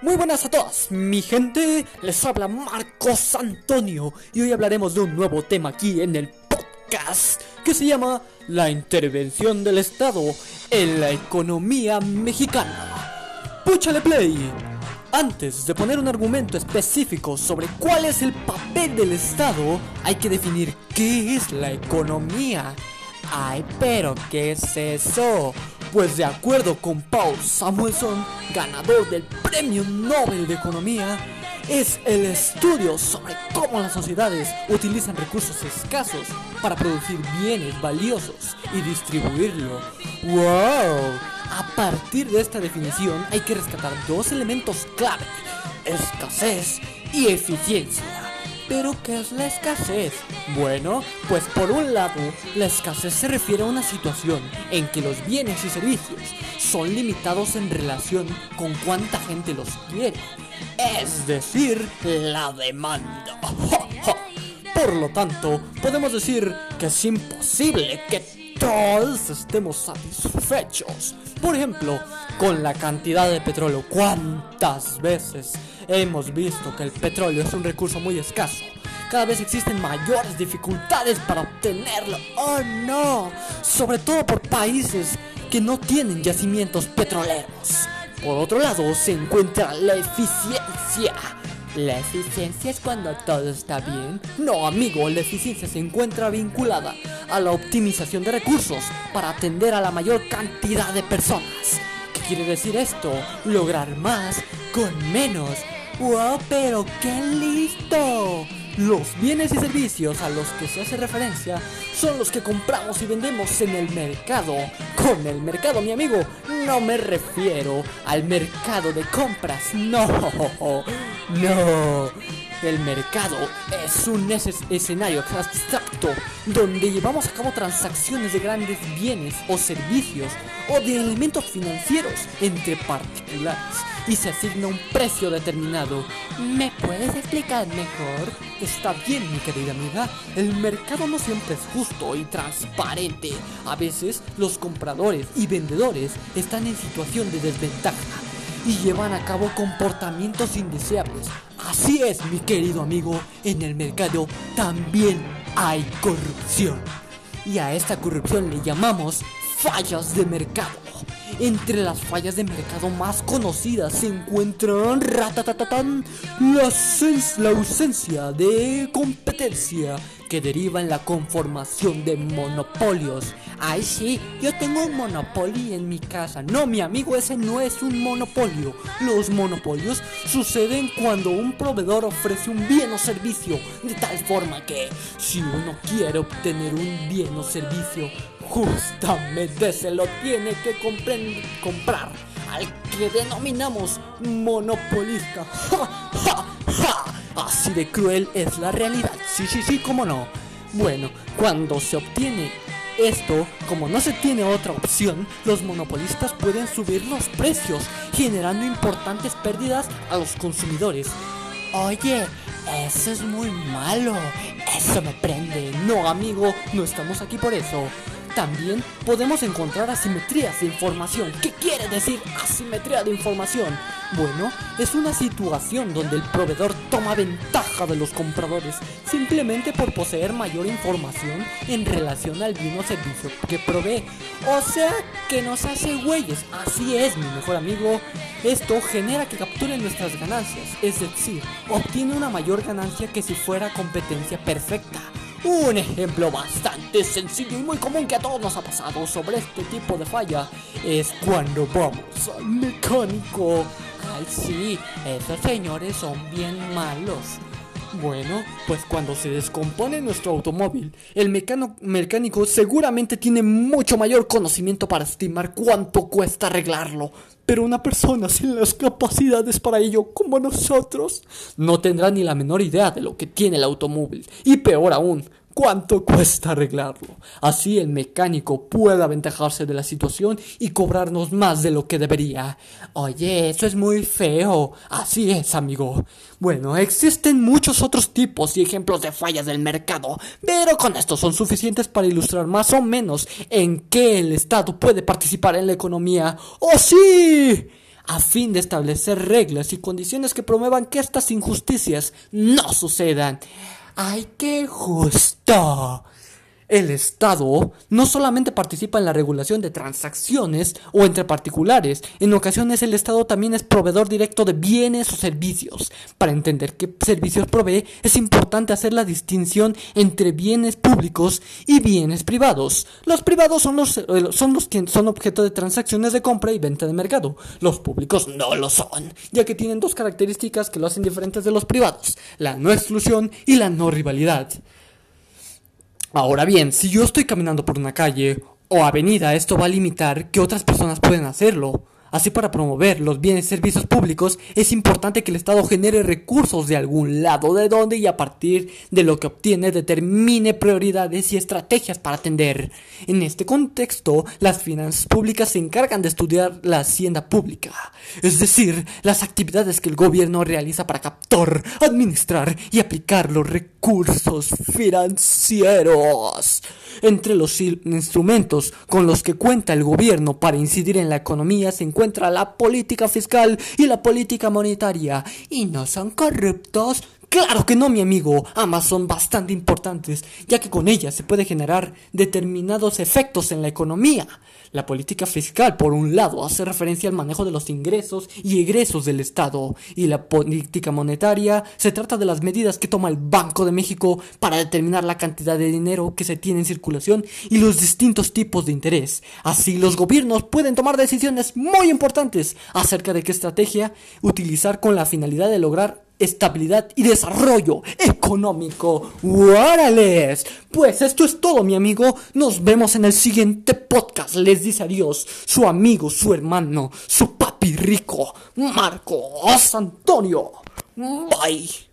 Muy buenas a todos, mi gente, les habla Marcos Antonio y hoy hablaremos de un nuevo tema aquí en el podcast que se llama La intervención del Estado en la economía mexicana. Púchale play. Antes de poner un argumento específico sobre cuál es el papel del Estado, hay que definir qué es la economía. Ay, pero ¿qué es eso? Pues de acuerdo con Paul Samuelson, ganador del Premio Nobel de Economía, es el estudio sobre cómo las sociedades utilizan recursos escasos para producir bienes valiosos y distribuirlo. ¡Wow! A partir de esta definición hay que rescatar dos elementos clave, escasez y eficiencia. ¿Pero qué es la escasez? Bueno, pues por un lado, la escasez se refiere a una situación en que los bienes y servicios son limitados en relación con cuánta gente los quiere, es decir, la demanda. Por lo tanto, podemos decir que es imposible que todos estemos satisfechos. Por ejemplo, con la cantidad de petróleo. ¿Cuántas veces hemos visto que el petróleo es un recurso muy escaso? Cada vez existen mayores dificultades para obtenerlo. ¡Oh no! Sobre todo por países que no tienen yacimientos petroleros. Por otro lado, se encuentra la eficiencia. ¿La eficiencia es cuando todo está bien? No, amigo, la eficiencia se encuentra vinculada a la optimización de recursos para atender a la mayor cantidad de personas. ¿Qué quiere decir esto? Lograr más con menos. ¡Wow! ¡Pero qué listo! Los bienes y servicios a los que se hace referencia son los que compramos y vendemos en el mercado. Con el mercado, mi amigo, no me refiero al mercado de compras, no, no. El mercado es un escenario abstracto donde llevamos a cabo transacciones de grandes bienes o servicios o de elementos financieros entre particulares y se asigna un precio determinado. ¿Me puedes explicar mejor? Está bien, mi querida amiga. El mercado no siempre es justo y transparente. A veces los compradores y vendedores están en situación de desventaja y llevan a cabo comportamientos indeseables. Así es, mi querido amigo, en el mercado también hay corrupción. Y a esta corrupción le llamamos fallas de mercado. Entre las fallas de mercado más conocidas se encuentran la, ausencia de competencia que deriva en la conformación de monopolios. Ay, sí, yo tengo un monopolio en mi casa. No, mi amigo, ese no es un monopolio. Los monopolios suceden cuando un proveedor ofrece un bien o servicio de tal forma que si uno quiere obtener un bien o servicio, justamente se lo tiene que comprar al que denominamos monopolista. Así de cruel es la realidad. Sí, sí, sí, cómo no. Bueno, cuando se obtiene esto, como no se tiene otra opción, los monopolistas pueden subir los precios, generando importantes pérdidas a los consumidores. Oye, eso es muy malo. Eso me prende. No, amigo, no estamos aquí por eso. También podemos encontrar asimetrías de información. ¿Qué quiere decir asimetría de información? Bueno, es una situación donde el proveedor toma ventaja de los compradores simplemente por poseer mayor información en relación al bien o servicio que provee. O sea, que nos hace güeyes. Así es, mi mejor amigo. Esto genera que capturen nuestras ganancias, es decir, obtiene una mayor ganancia que si fuera competencia perfecta. Un ejemplo bastante sencillo y muy común que a todos nos ha pasado sobre este tipo de falla es cuando vamos al mecánico. Ay, sí, esos señores son bien malos. Bueno, pues cuando se descompone nuestro automóvil, el mecánico seguramente tiene mucho mayor conocimiento para estimar cuánto cuesta arreglarlo. Pero una persona sin las capacidades para ello, como nosotros, no tendrá ni la menor idea de lo que tiene el automóvil. Y peor aún, cuánto cuesta arreglarlo. Así el mecánico puede aventajarse de la situación y cobrarnos más de lo que debería. Oye, eso es muy feo. Así es, amigo. Bueno, existen muchos otros tipos y ejemplos de fallas del mercado, pero con esto son suficientes para ilustrar más o menos en qué el Estado puede participar en la economía. ¡Oh sí! a fin de establecer reglas y condiciones que promuevan que estas injusticias no sucedan. ¡Ay, qué justo! El Estado no solamente participa en la regulación de transacciones o entre particulares, en ocasiones el Estado también es proveedor directo de bienes o servicios. Para entender qué servicios provee, es importante hacer la distinción entre bienes públicos y bienes privados. Los privados son los, eh, son los que son objeto de transacciones de compra y venta de mercado. Los públicos no lo son, ya que tienen dos características que lo hacen diferentes de los privados, la no exclusión y la no rivalidad. Ahora bien, si yo estoy caminando por una calle o avenida, esto va a limitar que otras personas puedan hacerlo. Así para promover los bienes y servicios públicos es importante que el Estado genere recursos de algún lado de donde y a partir de lo que obtiene determine prioridades y estrategias para atender. En este contexto, las finanzas públicas se encargan de estudiar la hacienda pública, es decir, las actividades que el gobierno realiza para captar, administrar y aplicar los recursos financieros. Entre los instrumentos con los que cuenta el gobierno para incidir en la economía se encuentra la política fiscal y la política monetaria. ¿Y no son corruptos? Claro que no, mi amigo. Ambas son bastante importantes, ya que con ellas se puede generar determinados efectos en la economía. La política fiscal, por un lado, hace referencia al manejo de los ingresos y egresos del Estado, y la política monetaria se trata de las medidas que toma el Banco de México para determinar la cantidad de dinero que se tiene en circulación y los distintos tipos de interés. Así, los gobiernos pueden tomar decisiones muy importantes acerca de qué estrategia utilizar con la finalidad de lograr estabilidad y desarrollo económico. ¡Órales! Pues esto es todo, mi amigo. Nos vemos en el siguiente podcast. Les dice adiós su amigo, su hermano, su papi rico, Marcos Antonio. Bye.